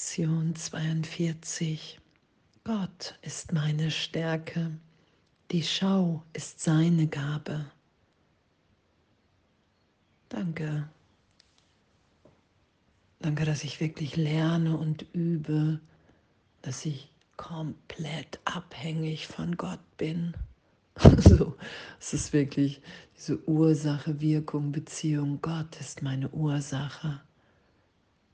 Lektion 42. Gott ist meine Stärke, die Schau ist seine Gabe. Danke. Danke, dass ich wirklich lerne und übe, dass ich komplett abhängig von Gott bin. so, es ist wirklich diese Ursache, Wirkung, Beziehung. Gott ist meine Ursache.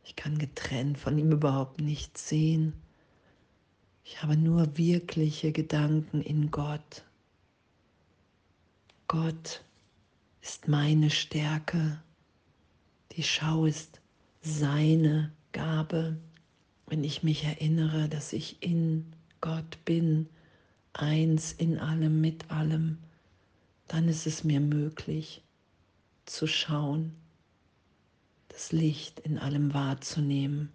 Ich kann getrennt von ihm überhaupt nichts sehen. Ich habe nur wirkliche Gedanken in Gott. Gott ist meine Stärke. Die Schau ist seine Gabe. Wenn ich mich erinnere, dass ich in Gott bin, eins in allem, mit allem, dann ist es mir möglich zu schauen das Licht in allem wahrzunehmen.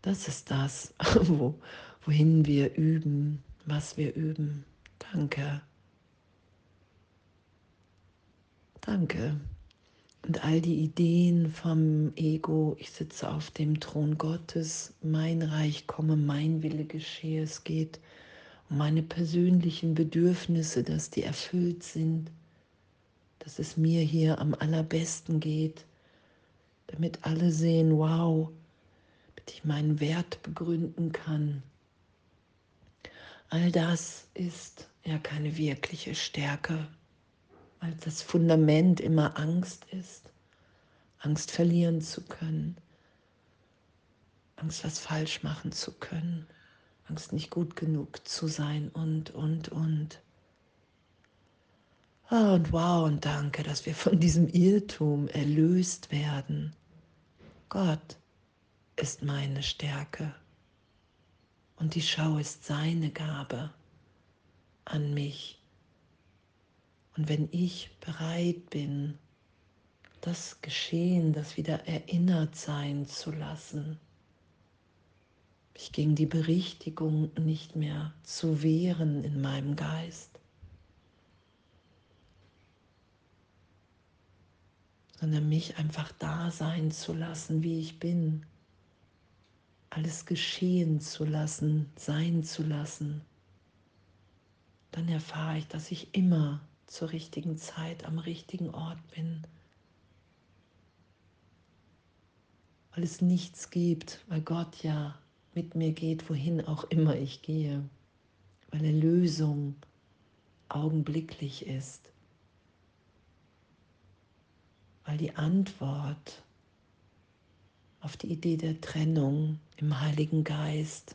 Das ist das, wo, wohin wir üben, was wir üben. Danke. Danke. Und all die Ideen vom Ego, ich sitze auf dem Thron Gottes, mein Reich komme, mein Wille geschehe, es geht um meine persönlichen Bedürfnisse, dass die erfüllt sind dass es mir hier am allerbesten geht, damit alle sehen, wow, damit ich meinen Wert begründen kann. All das ist ja keine wirkliche Stärke, weil das Fundament immer Angst ist, Angst verlieren zu können, Angst was falsch machen zu können, Angst nicht gut genug zu sein und, und, und. Oh, und wow und danke, dass wir von diesem Irrtum erlöst werden. Gott ist meine Stärke und die Schau ist seine Gabe an mich. Und wenn ich bereit bin, das Geschehen, das wieder erinnert sein zu lassen, mich gegen die Berichtigung nicht mehr zu wehren in meinem Geist, sondern mich einfach da sein zu lassen, wie ich bin. Alles geschehen zu lassen, sein zu lassen. Dann erfahre ich, dass ich immer zur richtigen Zeit am richtigen Ort bin. Weil es nichts gibt, weil Gott ja mit mir geht, wohin auch immer ich gehe. Weil Erlösung augenblicklich ist weil die Antwort auf die Idee der Trennung im Heiligen Geist,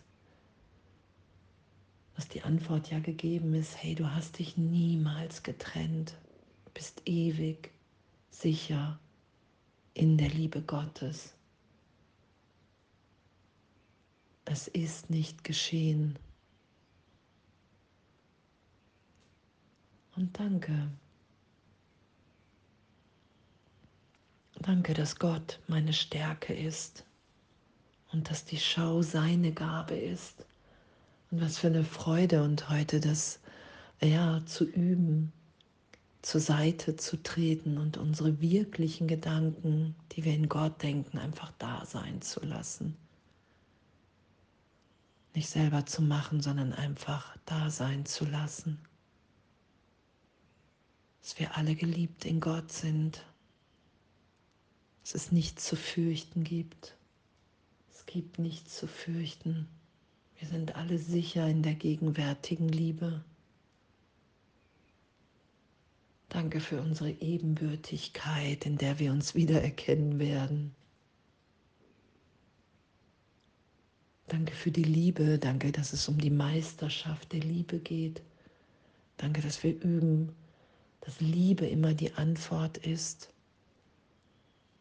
dass die Antwort ja gegeben ist, hey, du hast dich niemals getrennt, bist ewig sicher in der Liebe Gottes. Es ist nicht geschehen. Und danke. Danke, dass Gott meine Stärke ist und dass die Schau seine Gabe ist. Und was für eine Freude und heute das ja zu üben, zur Seite zu treten und unsere wirklichen Gedanken, die wir in Gott denken, einfach da sein zu lassen. Nicht selber zu machen, sondern einfach da sein zu lassen. Dass wir alle geliebt in Gott sind dass es nichts zu fürchten gibt. Es gibt nichts zu fürchten. Wir sind alle sicher in der gegenwärtigen Liebe. Danke für unsere Ebenbürtigkeit, in der wir uns wiedererkennen werden. Danke für die Liebe. Danke, dass es um die Meisterschaft der Liebe geht. Danke, dass wir üben, dass Liebe immer die Antwort ist.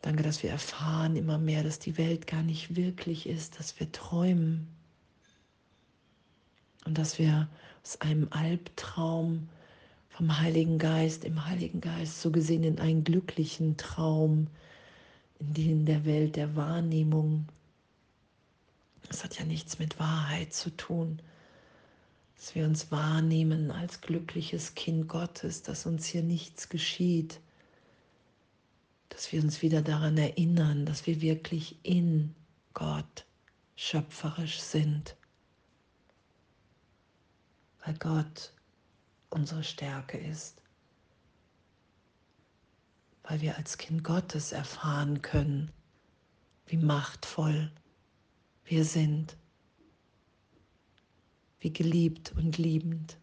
Danke, dass wir erfahren immer mehr, dass die Welt gar nicht wirklich ist, dass wir träumen und dass wir aus einem Albtraum vom Heiligen Geist, im Heiligen Geist so gesehen in einen glücklichen Traum, in den der Welt der Wahrnehmung. Das hat ja nichts mit Wahrheit zu tun, dass wir uns wahrnehmen als glückliches Kind Gottes, dass uns hier nichts geschieht, dass wir uns wieder daran erinnern, dass wir wirklich in Gott schöpferisch sind, weil Gott unsere Stärke ist, weil wir als Kind Gottes erfahren können, wie machtvoll wir sind, wie geliebt und liebend.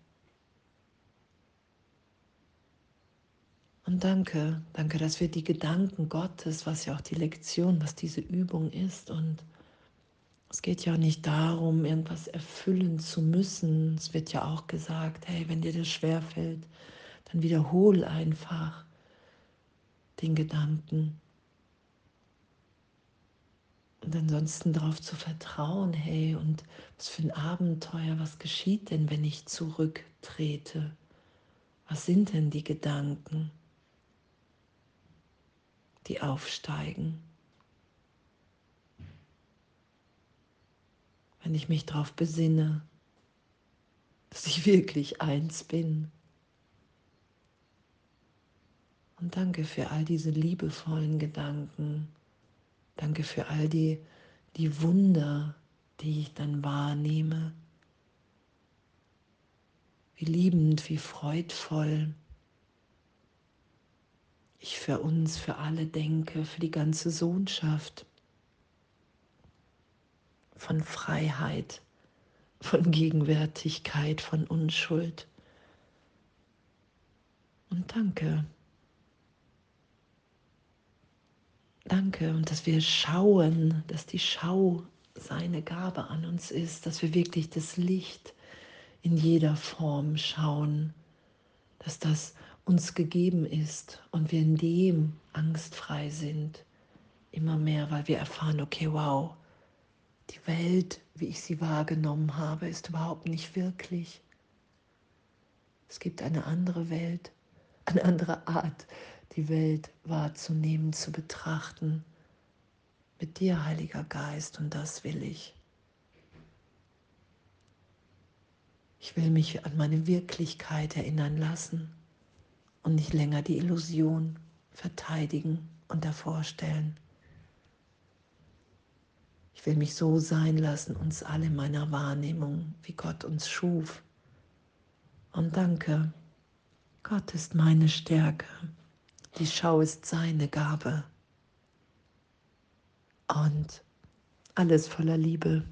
Und danke, danke, dass wir die Gedanken Gottes, was ja auch die Lektion, was diese Übung ist. Und es geht ja nicht darum, irgendwas erfüllen zu müssen. Es wird ja auch gesagt, hey, wenn dir das schwerfällt, dann wiederhol einfach den Gedanken. Und ansonsten darauf zu vertrauen, hey, und was für ein Abenteuer, was geschieht denn, wenn ich zurücktrete? Was sind denn die Gedanken? Die aufsteigen. Wenn ich mich darauf besinne, dass ich wirklich eins bin. Und danke für all diese liebevollen Gedanken. Danke für all die, die Wunder, die ich dann wahrnehme. Wie liebend, wie freudvoll ich für uns, für alle denke, für die ganze Sohnschaft, von Freiheit, von Gegenwärtigkeit, von Unschuld. Und danke. Danke und dass wir schauen, dass die Schau seine Gabe an uns ist, dass wir wirklich das Licht in jeder Form schauen, dass das uns gegeben ist und wir in dem angstfrei sind, immer mehr, weil wir erfahren, okay, wow, die Welt, wie ich sie wahrgenommen habe, ist überhaupt nicht wirklich. Es gibt eine andere Welt, eine andere Art, die Welt wahrzunehmen, zu betrachten. Mit dir, Heiliger Geist, und das will ich. Ich will mich an meine Wirklichkeit erinnern lassen und nicht länger die Illusion verteidigen und davor stellen. Ich will mich so sein lassen, uns alle in meiner Wahrnehmung, wie Gott uns schuf. Und danke, Gott ist meine Stärke, die Schau ist seine Gabe. Und alles voller Liebe.